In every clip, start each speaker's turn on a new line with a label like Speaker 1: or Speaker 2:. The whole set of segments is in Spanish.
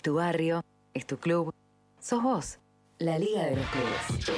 Speaker 1: Es tu barrio, es tu club, sos vos. La Liga de los Clubes.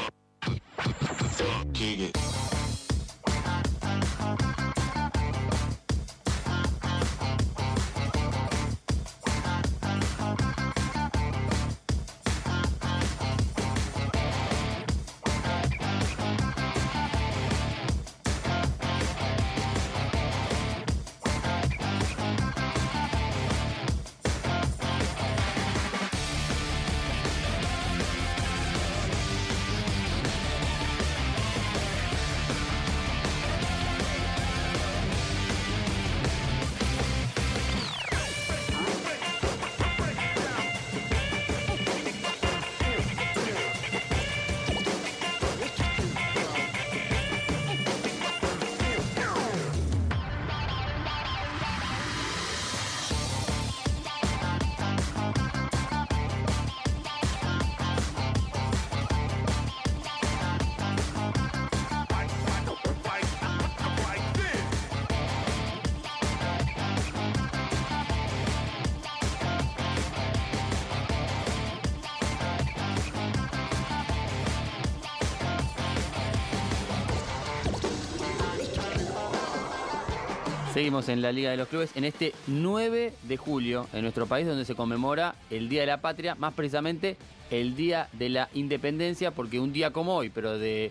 Speaker 2: Seguimos en la Liga de los Clubes en este 9 de julio en nuestro país donde se conmemora el Día de la Patria, más precisamente el Día de la Independencia, porque un día como hoy, pero de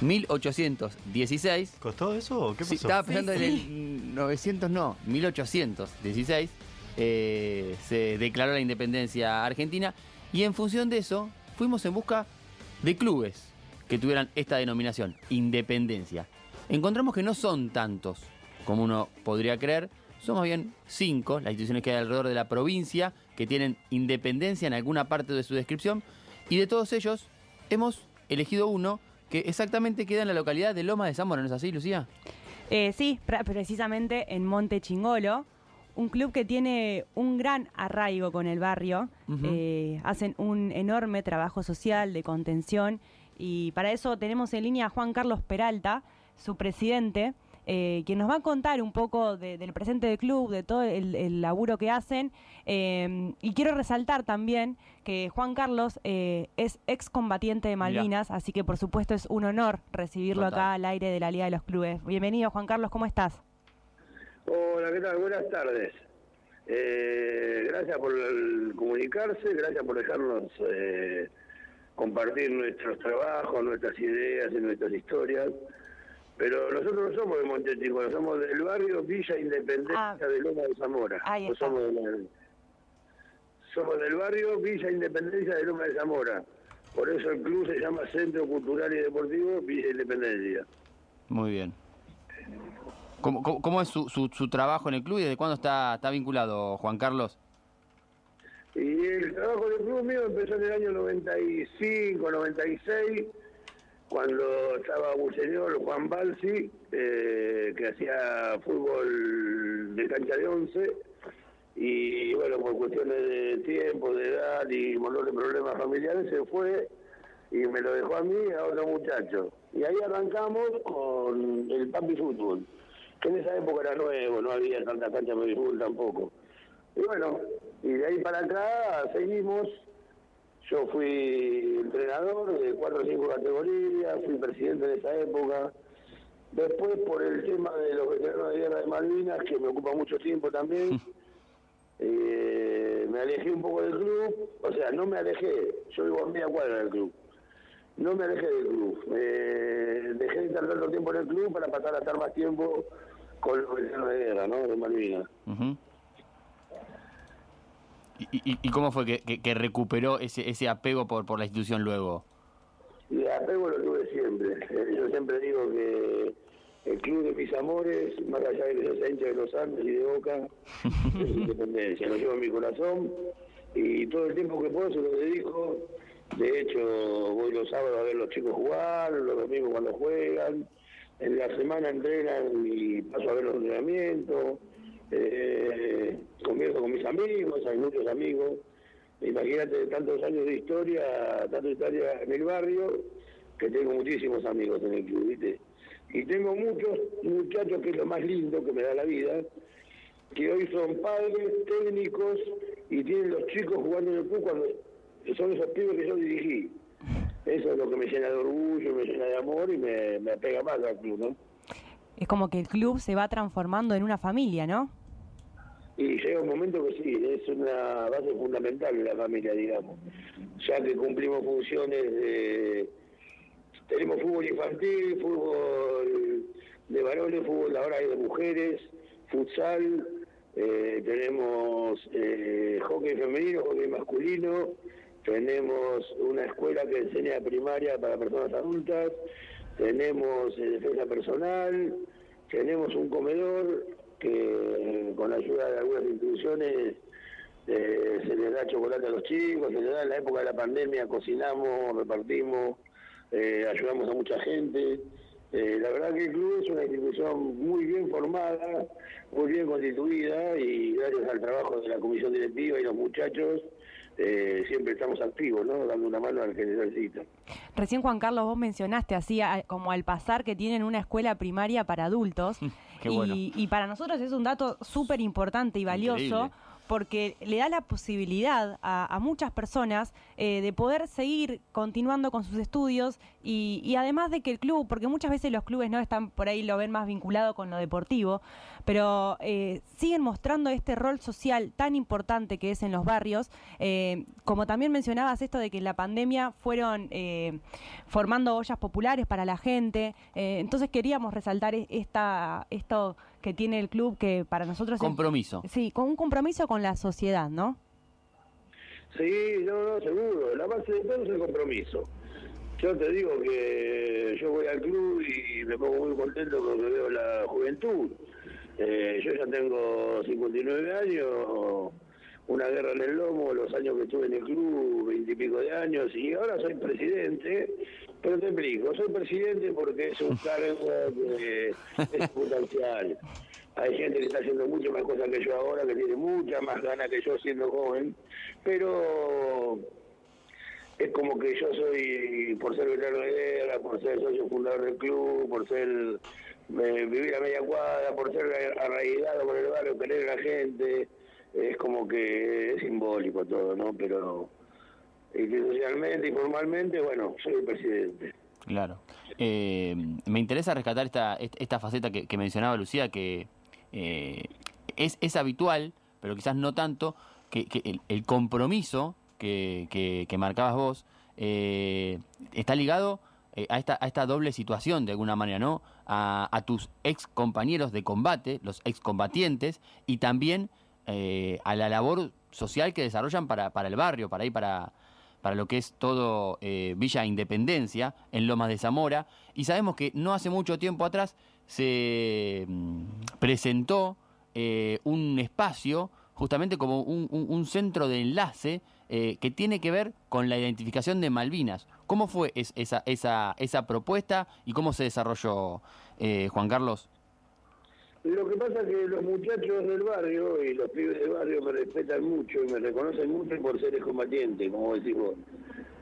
Speaker 2: 1816.
Speaker 3: ¿Costó eso o qué pasó?
Speaker 2: Sí, estaba pensando en el 900, no, 1816 eh, se declaró la independencia argentina y en función de eso fuimos en busca de clubes que tuvieran esta denominación, independencia. Encontramos que no son tantos como uno podría creer. Somos bien cinco las instituciones que hay alrededor de la provincia que tienen independencia en alguna parte de su descripción y de todos ellos hemos elegido uno que exactamente queda en la localidad de Loma de Zamora, ¿no es así, Lucía?
Speaker 4: Eh, sí, pre- precisamente en Monte Chingolo, un club que tiene un gran arraigo con el barrio, eh, hacen un enorme trabajo social de contención y para eso tenemos en línea a Juan Carlos Peralta, su presidente, eh, quien nos va a contar un poco de- del presente del club, de todo el, el laburo que hacen. eh, y quiero resaltar también que Juan Carlos eh, es excombatiente de Malvinas, así que por supuesto es un honor recibirlo
Speaker 2: Total.
Speaker 4: acá al aire de la Liga de los Clubes. Bienvenido Juan Carlos, ¿cómo estás?
Speaker 5: Hola, ¿qué tal? Buenas tardes. Eh, gracias por el comunicarse, gracias por dejarnos eh, compartir nuestros trabajos, nuestras ideas y nuestras historias. Pero nosotros no somos de Montechico, somos del barrio Villa Independencia
Speaker 4: Ah.
Speaker 5: de Loma de Zamora.
Speaker 4: Ahí
Speaker 5: No somos, de la- somos del barrio Villa Independencia de Loma de Zamora. Por eso el club se llama Centro Cultural y Deportivo Villa Independencia.
Speaker 2: Muy bien. ¿Cómo, cómo- cómo es su, su- su trabajo en el club y desde cuándo está, está vinculado, Juan Carlos?
Speaker 5: Y el trabajo del club mío empezó en el año 95, 96, cuando estaba señor, Juan Balsi, eh, que hacía fútbol de cancha de once, y bueno, por cuestiones de tiempo, de edad y montón de problemas familiares, se fue y me lo dejó a mí y a otro muchacho. Y ahí arrancamos con el papi fútbol, que en esa época era nuevo, no había tanta cancha de fútbol tampoco. Y bueno, y de ahí para acá seguimos. Yo fui entrenador de cuatro o cinco categorías, fui presidente de esa época. Después, por el tema de los veteranos de guerra de Malvinas, que me ocupa mucho tiempo también, eh, me alejé un poco del club. O sea, no me alejé, yo vivo a media cuadra del club. No me alejé del club. Eh, dejé de estar tanto tiempo en el club para pasar a estar más tiempo con los veteranos de guerra, ¿no? De Malvinas.
Speaker 2: ¿Y, y- y cómo fue que, que- que recuperó ese, ese apego por, por la institución luego?
Speaker 5: Y apego lo tuve siempre. Eh, Yo siempre digo que el club de mis amores, más allá de que yo sea hincha de los Andes y de Boca, es independencia. Lo llevo en mi corazón y todo el tiempo que puedo se lo dedico. De hecho, voy los sábados a ver los chicos jugar, los domingos cuando juegan. En la semana entrenan y paso a ver los entrenamientos. Eh, con mis amigos, hay muchos amigos. Imagínate tantos años de historia, tanta historia en el barrio, que tengo muchísimos amigos en el club, ¿viste? Y tengo muchos muchachos, que es lo más lindo que me da la vida, que hoy son padres, técnicos y tienen los chicos jugando en el club cuando son esos pibes que yo dirigí. Eso es lo que me llena de orgullo, me llena de amor y me, me apega más al club, ¿no?
Speaker 4: Es como que el club se va transformando en una familia, ¿no?
Speaker 5: Y llega un momento que sí, es una base fundamental de la familia, digamos. Ya que cumplimos funciones de... Tenemos fútbol infantil, fútbol de varones, fútbol ahora hay de mujeres, futsal, eh, tenemos eh, hockey femenino, hockey masculino, tenemos una escuela que enseña primaria para personas adultas, tenemos eh, defensa personal, tenemos un comedor que con la ayuda de algunas instituciones eh, se les da chocolate a los chicos, se les da en la época de la pandemia, cocinamos, repartimos, eh, ayudamos a mucha gente. Eh, la verdad que el club es una institución muy bien formada, muy bien constituida y gracias al trabajo de la comisión directiva y los muchachos, eh, siempre estamos activos, ¿no? Dando una mano al que necesita.
Speaker 4: Recién Juan Carlos vos mencionaste así a- como al pasar que tienen una escuela primaria para adultos
Speaker 2: Qué
Speaker 4: y, y para nosotros es un dato súper importante y valioso
Speaker 2: Increíble.
Speaker 4: Porque le da la posibilidad a, muchas personas eh, de poder seguir continuando con sus estudios y, además de que el club, porque muchas veces los clubes no están por ahí, lo ven más vinculado con lo deportivo, pero eh, siguen mostrando este rol social tan importante que es en los barrios, eh, como también mencionabas esto de que en la pandemia fueron formando ollas populares para la gente, entonces queríamos resaltar e- esta, esto que tiene el club que para nosotros es-
Speaker 2: Compromiso.
Speaker 4: Sí, con un compromiso con la sociedad, ¿no?
Speaker 5: Sí, no, no, seguro. La base de todo es el compromiso. Yo te digo que yo voy al club y me pongo muy contento porque veo la juventud. Eh, yo ya tengo 59 años, una guerra en el lomo, los años que estuve en el club, 20 y pico de años, y ahora soy presidente. Pero te explico, soy presidente porque es un cargo que es potencial. Hay gente que está haciendo mucho más cosas que yo ahora, que tiene mucha más ganas que yo siendo joven, pero es como que yo soy, por ser veterano de guerra, por ser socio fundador del club, por ser eh, vivir a media cuadra, por ser arraigado con el barrio, querer a la gente, es como que es simbólico todo, ¿no? Pero institucionalmente y formalmente, bueno, soy el presidente.
Speaker 2: Claro. Eh, me interesa rescatar esta, est- esta faceta que, mencionaba Lucía, que eh, es, es habitual, pero quizás no tanto, que, que el, el compromiso que, que- que marcabas vos eh, está ligado eh, a, esta, a esta doble situación, de alguna manera, ¿no? A, a tus ex compañeros de combate, los excombatientes, y también eh, a la labor social que desarrollan para, para el barrio, para ahí, para, para lo que es todo eh, Villa Independencia, en Lomas de Zamora. Y sabemos que no hace mucho tiempo atrás se mm, presentó eh, un espacio, justamente como un, centro de enlace, que tiene que ver con la identificación de Malvinas. ¿Cómo fue es- esa, esa, esa propuesta y cómo se desarrolló, Juan Carlos?
Speaker 5: Lo que pasa es que los muchachos del barrio y los pibes del barrio me respetan mucho y me reconocen mucho por ser combatiente, como decís vos,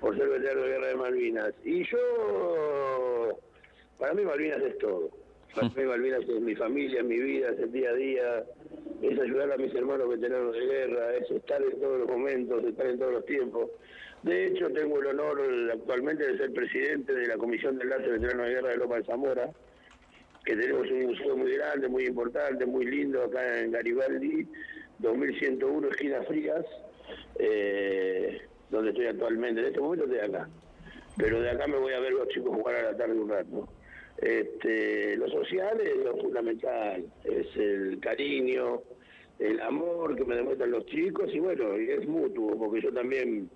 Speaker 5: por ser veterano de guerra de Malvinas. Y yo, para mí Malvinas es todo. Para mí Malvinas es mi familia, mi vida, es el día a día, es ayudar a mis hermanos veteranos de guerra, es estar en todos los momentos, estar en todos los tiempos. De hecho, tengo el honor actualmente de ser presidente de la Comisión de Enlace Veterano de Guerra de Loma de Zamora, que tenemos un museo muy grande, muy importante, muy lindo acá en Garibaldi, 2101 Esquinas Frías, eh, donde estoy actualmente. En este momento estoy acá. Pero de acá me voy a ver los chicos jugar a la tarde un rato. Este, lo social es lo fundamental, es el cariño, el amor que me demuestran los chicos y bueno, es mutuo, porque yo también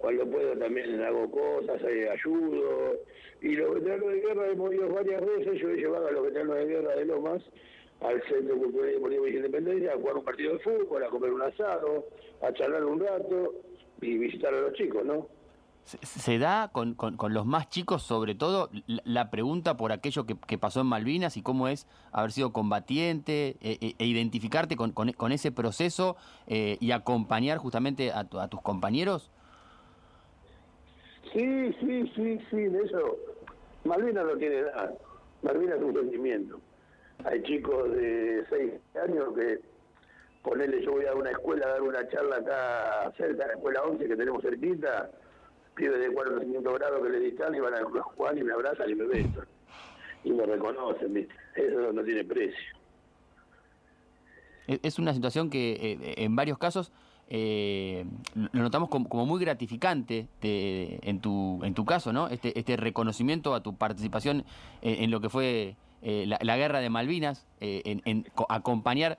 Speaker 5: cuando puedo también hago cosas, eh, ayudo. Y los veteranos de guerra hemos ido varias veces, yo he llevado a los veteranos de guerra de Lomas al Centro Cultural y Deportivo de Independencia a jugar un partido de fútbol, a comer un asado, a charlar un rato y visitar a los chicos, ¿no?
Speaker 2: Se, da con, con- los más chicos, sobre todo, la, pregunta por aquello que, que pasó en Malvinas y cómo es haber sido combatiente eh, eh, e identificarte con, con- ese proceso y acompañar justamente a, tu- a tus compañeros.
Speaker 5: Sí, sí, sí, sí, de eso. Malvinas no tiene nada. Malvinas es un sentimiento. Hay chicos de 6 años que ponerle, yo voy a una escuela a dar una charla acá cerca, la escuela 11 que tenemos cerquita, pibes de 4 o 500 grados que le distan y van a jugar y me abrazan y me besan. Y me reconocen, ¿viste? Eso no tiene precio.
Speaker 2: Es una situación que eh, en varios casos eh, lo notamos como, muy gratificante en, tu, en tu caso, ¿no? Este, este reconocimiento a tu participación en, lo que fue eh, la, guerra de Malvinas, eh, en, acompañar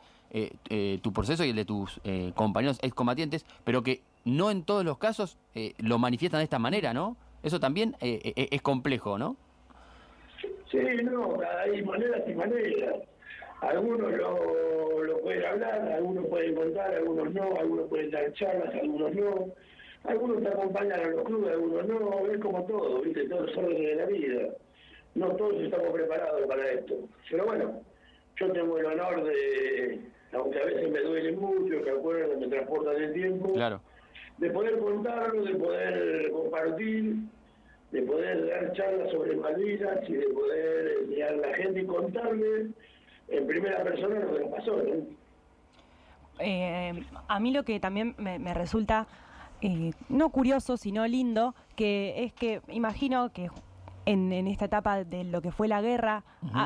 Speaker 2: tu proceso y el de tus compañeros excombatientes, pero que no en todos los casos lo manifiestan de esta manera, ¿no? Eso también es complejo, ¿no?
Speaker 5: Sí, no, hay maneras y maneras. Algunos lo, lo pueden hablar, algunos pueden contar, algunos no, algunos pueden dar charlas, algunos no. Algunos te acompañan a los clubes, algunos no, es como todo, ¿viste? Todos los órdenes de la vida. No todos estamos preparados para esto. Pero bueno, yo tengo el honor de, aunque a veces me duele mucho, que acuerdo, me transporta el tiempo,
Speaker 2: claro.
Speaker 5: de poder contarlo, de poder compartir, de poder dar charlas sobre Malvinas y de poder enseñar a la gente y contarle en primera persona lo que pasó.
Speaker 4: Eh, a mí lo que también me, resulta eh, no curioso, sino lindo, que es que imagino que en, esta etapa de lo que fue la guerra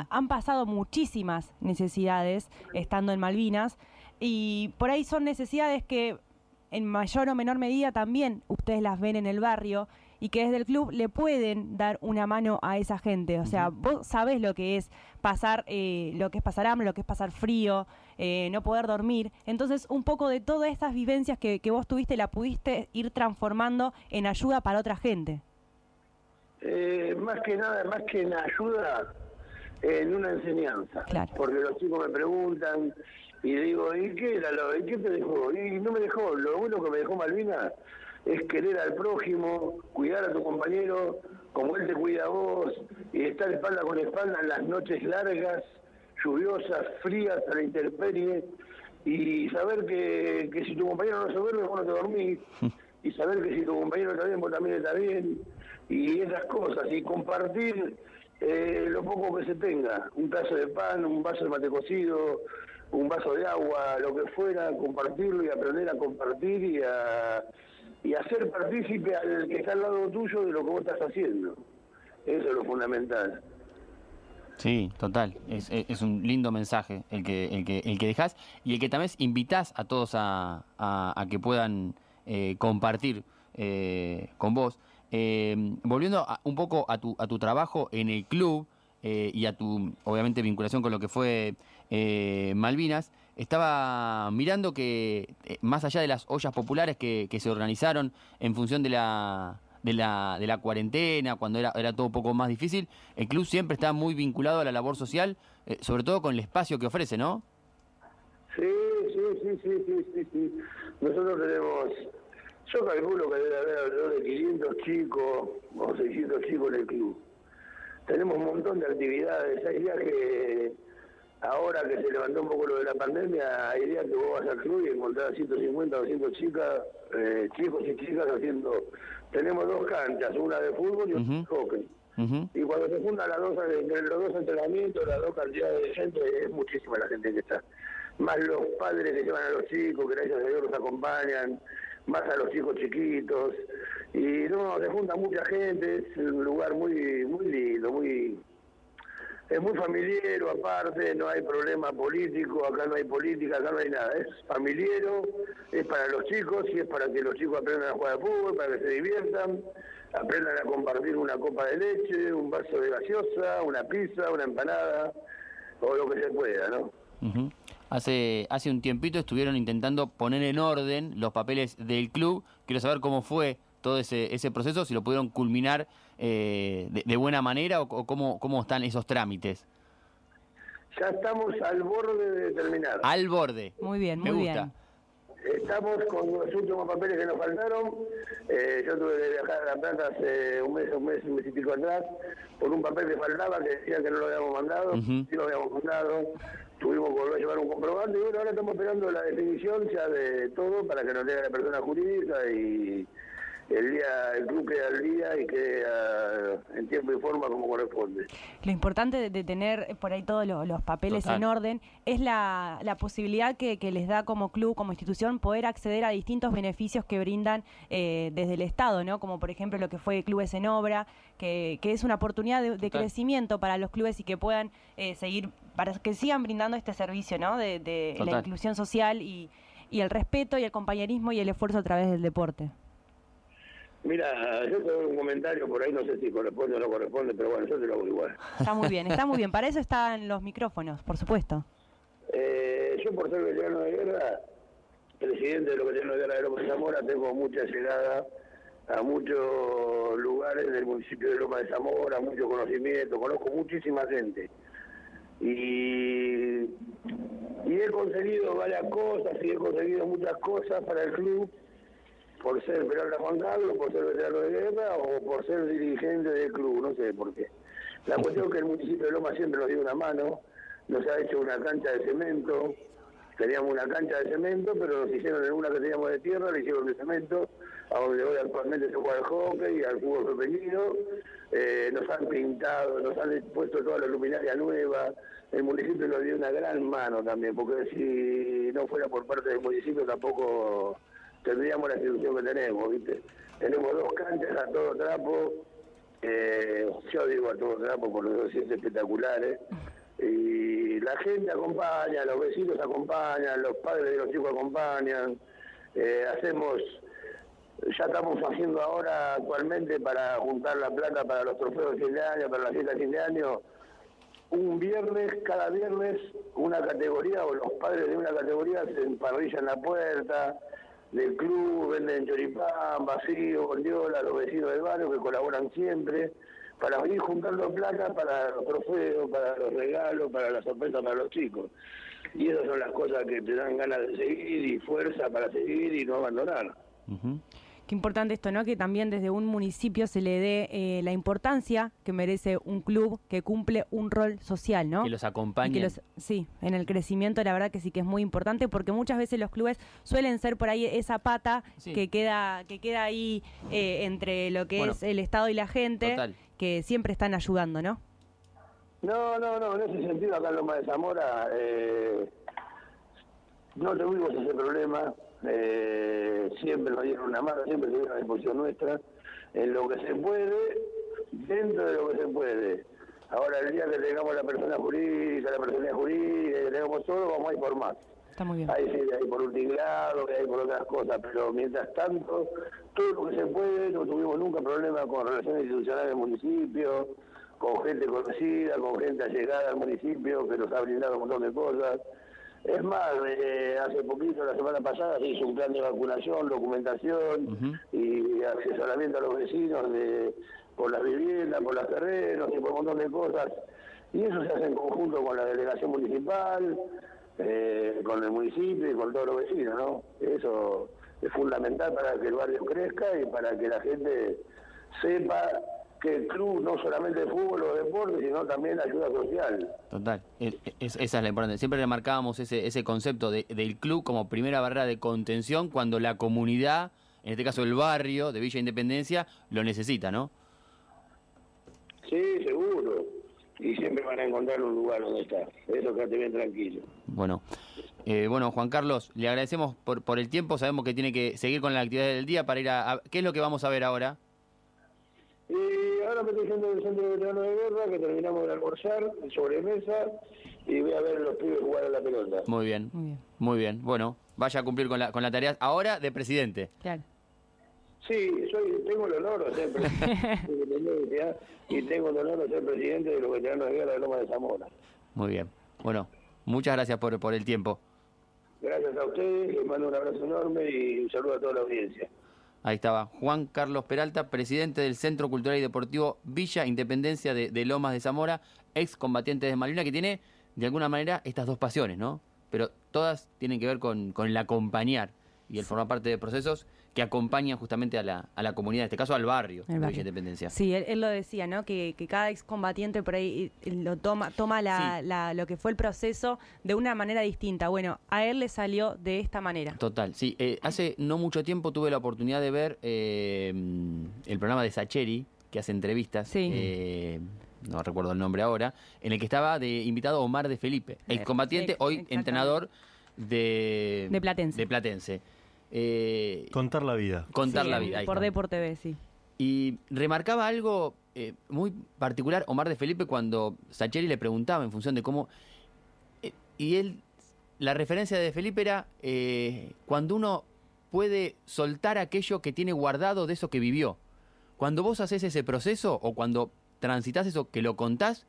Speaker 4: han pasado muchísimas necesidades estando en Malvinas y por ahí son necesidades que en mayor o menor medida también ustedes las ven en el barrio y que desde el club le pueden dar una mano a esa gente. O sea, vos sabés lo que es pasar, eh, lo que es pasar hambre, lo que es pasar frío, eh, no poder dormir. Entonces, un poco de todas estas vivencias que, que vos tuviste, la pudiste ir transformando en ayuda para otra gente.
Speaker 5: Eh, más que nada, más que en ayuda, en una enseñanza. Porque los chicos me preguntan y digo, ¿y qué era lo, ¿y qué te dejó? Y no me dejó, lo único que me dejó Malvina es querer al prójimo, cuidar a tu compañero como él te cuida a vos y estar espalda con espalda en las noches largas, lluviosas, frías, a la intemperie y saber que, que si tu compañero no se duerme, vos no te dormís y saber que si tu compañero está bien, vos también está bien y esas cosas y compartir eh, lo poco que se tenga, un pedazo de pan, un vaso de mate cocido, un vaso de agua, lo que fuera, compartirlo y aprender a compartir y a y hacer partícipe al que está al lado tuyo de lo que vos estás haciendo. Eso es lo fundamental.
Speaker 2: Sí, total. Es, es, un lindo mensaje el que, el que, el que dejás y el que también invitás a todos a, a, que puedan eh, compartir eh, con vos. Eh, volviendo un poco a tu, a tu trabajo en el club y a tu, obviamente, vinculación con lo que fue Malvinas, estaba mirando que, eh, más allá de las ollas populares que, se organizaron en función de la, de la, de la cuarentena, cuando era, era todo un poco más difícil, el club siempre está muy vinculado a la labor social, eh, sobre todo con el espacio que ofrece, ¿no?
Speaker 5: Sí, sí, sí, sí, sí, sí, sí. Nosotros tenemos, yo calculo que debe haber alrededor de 500 chicos o 600 chicos en el club. Tenemos un montón de actividades, hay viajes Ahora que se levantó un poco lo de la pandemia, hay días que vos vas al club y encontrás 150 o 200 chicas, eh, chicos y chicas haciendo... Tenemos dos canchas, una de fútbol y otra de hockey. Y cuando se juntan las dos, entre los dos entrenamientos, las dos cantidades de gente, es muchísima la gente que está. Más los padres que llevan a los chicos, que gracias a Dios los acompañan, más a los chicos chiquitos. Y no, se junta mucha gente, es un lugar muy, muy lindo, muy es muy familiero aparte, no hay problema político, acá no hay política, acá no hay nada, es familiero, es para los chicos y es para que los chicos aprendan a jugar al fútbol, para que se diviertan, aprendan a compartir una copa de leche, un vaso de gaseosa, una pizza, una empanada, o lo que se pueda, ¿no?
Speaker 2: Hace, hace un tiempito estuvieron intentando poner en orden los papeles del club. Quiero saber cómo fue todo ese, ese proceso, si lo pudieron culminar eh, de, buena manera o, cómo, cómo están esos trámites?
Speaker 5: Ya estamos al borde de terminar.
Speaker 2: Al borde.
Speaker 4: Muy bien, muy bien.
Speaker 5: Estamos con los últimos papeles que nos faltaron. Eh, yo tuve que viajar a La Plata hace un mes, un mes, un mes y pico atrás, por un papel que faltaba, que decía que no lo habíamos mandado. Sí lo habíamos mandado. Tuvimos que volver a llevar un comprobante y bueno, ahora estamos esperando la definición ya de todo para que nos dé la persona jurídica y el día el club quede al día y quede ah, en tiempo y forma como corresponde.
Speaker 4: Lo importante de, de tener por ahí todos lo- los, papeles
Speaker 2: Total.
Speaker 4: en orden es la, la posibilidad que, que les da como club, como institución, poder acceder a distintos beneficios que brindan eh, desde el Estado, ¿no? Como por ejemplo lo que fue Clubes en Obra, que, que es una oportunidad de, crecimiento para los clubes y que puedan eh, seguir, para que sigan brindando este servicio, ¿no? De, de la inclusión social y, y el respeto y el compañerismo y el esfuerzo a través del deporte.
Speaker 5: Mira, yo te doy un comentario por ahí, no sé si corresponde o no corresponde, pero bueno, yo te lo hago igual.
Speaker 4: Está muy bien, está muy bien. Para eso están los micrófonos, por supuesto.
Speaker 5: Eh, yo por ser veterano de guerra, presidente de los veteranos de guerra de Loma de Zamora, tengo mucha llegada a muchos lugares del municipio de Loma de Zamora, mucho conocimiento, conozco muchísima gente. Y, y he conseguido varias cosas, y he conseguido muchas cosas para el club, por ser Peralta Juan Carlos, por ser veterano de guerra o por ser dirigente del club, no sé por qué. La cuestión es que el municipio de Loma siempre nos dio una mano, nos ha hecho una cancha de cemento, teníamos una cancha de cemento, pero nos hicieron en una que teníamos de tierra, le hicieron de cemento, a donde hoy actualmente se juega al hockey al fútbol femenino, Eh, nos han pintado, nos han puesto toda la luminaria nueva, el municipio nos dio una gran mano también, porque si no fuera por parte del municipio tampoco tendríamos la institución que tenemos, ¿viste? Tenemos dos canchas a todo trapo, eh, yo digo a todo trapo por los dos espectaculares, y la gente acompaña, los vecinos acompañan, los padres de los chicos acompañan, eh, hacemos, ya estamos haciendo ahora actualmente para juntar la plata para los trofeos de fin de año, para la fiesta de fin de año, un viernes, cada viernes, una categoría o los padres de una categoría se emparrillan la puerta del club, venden choripán, vacío, bondiola, los vecinos del barrio que colaboran siempre, para ir juntando plata para los trofeos, para los regalos, para las sorpresas para los chicos. Y esas son las cosas que te dan ganas de seguir y fuerza para seguir y no abandonar.
Speaker 4: Qué importante esto, ¿no? Que también desde un municipio se le dé eh, la importancia que merece un club que cumple un rol social, ¿no?
Speaker 2: Que los
Speaker 4: los- sí, en el crecimiento la verdad que sí que es muy importante porque muchas veces los clubes suelen ser por ahí esa pata
Speaker 2: Sí.
Speaker 4: que queda que queda ahí eh, entre lo que
Speaker 2: Bueno,
Speaker 4: es el Estado y la gente,
Speaker 2: total.
Speaker 4: que siempre están ayudando, ¿no?
Speaker 5: No, no, no, en ese sentido acá en Loma de Zamora eh, no tuvimos ese problema, eh, siempre nos dieron una mano, siempre tuvieron a disposición nuestra, en lo que se puede, dentro de lo que se puede. Ahora el día que tengamos la persona jurídica, la personalidad jurídica, que tengamos todo, vamos a ir por más.
Speaker 4: Está muy bien.
Speaker 5: Hay, sí, hay por un tinglado, hay por otras cosas, pero mientras tanto, todo lo que se puede, no tuvimos nunca problema con relaciones institucionales del municipio, con gente conocida, con gente allegada al municipio que nos ha brindado un montón de cosas. Es más, eh, hace poquito, la semana pasada, se hizo un plan de vacunación, documentación y asesoramiento a los vecinos de, por las viviendas, por los terrenos y por un montón de cosas. Y eso se hace en conjunto con la delegación municipal, eh, con el municipio y con todos los vecinos, ¿no? Eso es fundamental para que el barrio crezca y para que la gente sepa que el club no solamente de fútbol o deporte, sino también ayuda social.
Speaker 2: Total, Es- es- esa es la importante. Siempre remarcábamos ese, ese concepto de- del club como primera barrera de contención cuando la comunidad, en este caso el barrio de Villa Independencia, lo necesita, ¿no?
Speaker 5: Sí, seguro. Y siempre van a encontrar un lugar donde estar. Eso quédate bien tranquilo.
Speaker 2: Bueno, eh, bueno Juan Carlos, le agradecemos por, por el tiempo. Sabemos que tiene que seguir con la actividad del día para ir a, a- ¿Qué es lo que vamos a ver ahora?
Speaker 5: Y estoy yendo del centro de veterano de guerra, que terminamos de almorzar, en sobremesa, y voy a ver a los pibes jugar a la pelota.
Speaker 2: Muy bien,
Speaker 4: Muy bien.
Speaker 2: muy bien. Bueno, vaya a cumplir con la, con la tarea ahora de presidente.
Speaker 4: Claro.
Speaker 5: Sí, soy, tengo el honor de ser presidente de Independencia y tengo el honor de ser presidente de los veteranos de guerra de Loma de Zamora.
Speaker 2: Muy bien. Bueno, muchas gracias por, por el tiempo.
Speaker 5: Gracias a ustedes, les mando un abrazo enorme y un saludo a toda la audiencia.
Speaker 2: Ahí estaba Juan Carlos Peralta, presidente del Centro Cultural y Deportivo Villa Independencia de, de Lomas de Zamora, ex combatiente de Malvinas, que tiene de alguna manera estas dos pasiones, ¿no? Pero todas tienen que ver con, con el acompañar y el formar parte de procesos que acompañan justamente a la, a la comunidad, en este caso al barrio de. Villa Independencia.
Speaker 4: Sí, él, él lo decía, ¿no? Que, que cada excombatiente por ahí lo toma, toma la,
Speaker 2: Sí.
Speaker 4: la- lo que fue el proceso de una manera distinta. Bueno, a él le salió de esta manera.
Speaker 2: Total, sí. Eh, hace no mucho tiempo tuve la oportunidad de ver eh, el programa de Sacheri, que hace entrevistas.
Speaker 4: Sí.
Speaker 2: eh, no recuerdo el nombre ahora, en el que estaba de invitado Omar de Felipe, excombatiente,
Speaker 4: ex-
Speaker 2: hoy entrenador de,
Speaker 4: De Platense.
Speaker 2: de Platense. Eh,
Speaker 3: Contar la vida.
Speaker 2: contar
Speaker 4: Sí,
Speaker 2: la vida.
Speaker 4: Por
Speaker 2: está.
Speaker 4: D por TV, sí.
Speaker 2: Y remarcaba algo eh, muy particular Omar de Felipe cuando Sacheri le preguntaba en función de cómo... eh, y él, la referencia de Felipe era eh, cuando uno puede soltar aquello que tiene guardado de eso que vivió. Cuando vos haces ese proceso o cuando transitas eso, que lo contás,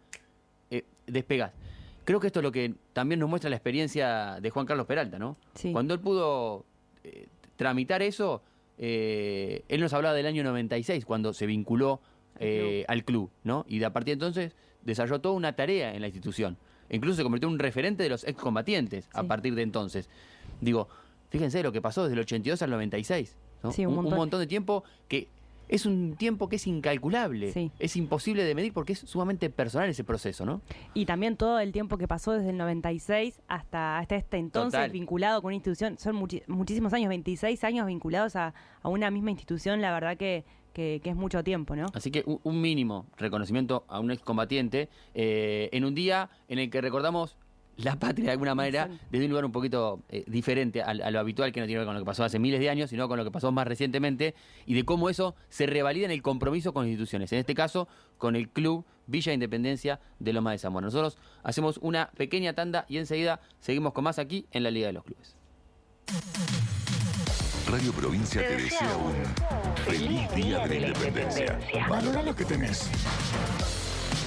Speaker 2: eh, despegás. Creo que esto es lo que también nos muestra la experiencia de Juan Carlos Peralta, ¿no?
Speaker 4: Sí.
Speaker 2: Cuando él pudo eh, tramitar eso, eh, él nos hablaba del año 96, cuando se vinculó eh, al club, ¿no? Y de a partir de entonces desarrolló toda una tarea en la institución. Incluso se convirtió en un referente de los excombatientes a partir de entonces. Digo, fíjense lo que pasó desde el 82 al 96. ¿no?
Speaker 4: Sí, un montón.
Speaker 2: de tiempo que es un tiempo que es incalculable.
Speaker 4: Sí.
Speaker 2: Es imposible de medir porque es sumamente personal ese proceso, ¿no?
Speaker 4: Y también todo el tiempo que pasó desde el 96 hasta, hasta este entonces
Speaker 2: Total.
Speaker 4: vinculado con una institución. Son muchísimos años, 26 años vinculados a, a una misma institución. La verdad que, que, que es mucho tiempo, ¿no?
Speaker 2: Así que un, un mínimo reconocimiento a un excombatiente eh, en un día en el que recordamos la patria de alguna manera desde un lugar un poquito eh, diferente a, lo habitual, que no tiene que ver con lo que pasó hace miles de años, sino con lo que pasó más recientemente y de cómo eso se revalida en el compromiso con las instituciones. En este caso, con el club Villa Independencia de Loma de Zamora. Nosotros hacemos una pequeña tanda y enseguida seguimos con más aquí en la Liga de los Clubes.
Speaker 6: Radio Provincia te desea un feliz día de la independencia. Valora lo que tenés.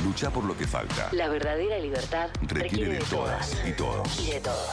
Speaker 6: Lucha por lo que falta.
Speaker 1: La verdadera libertad
Speaker 6: Requiere de todas y todos.
Speaker 1: y de todos.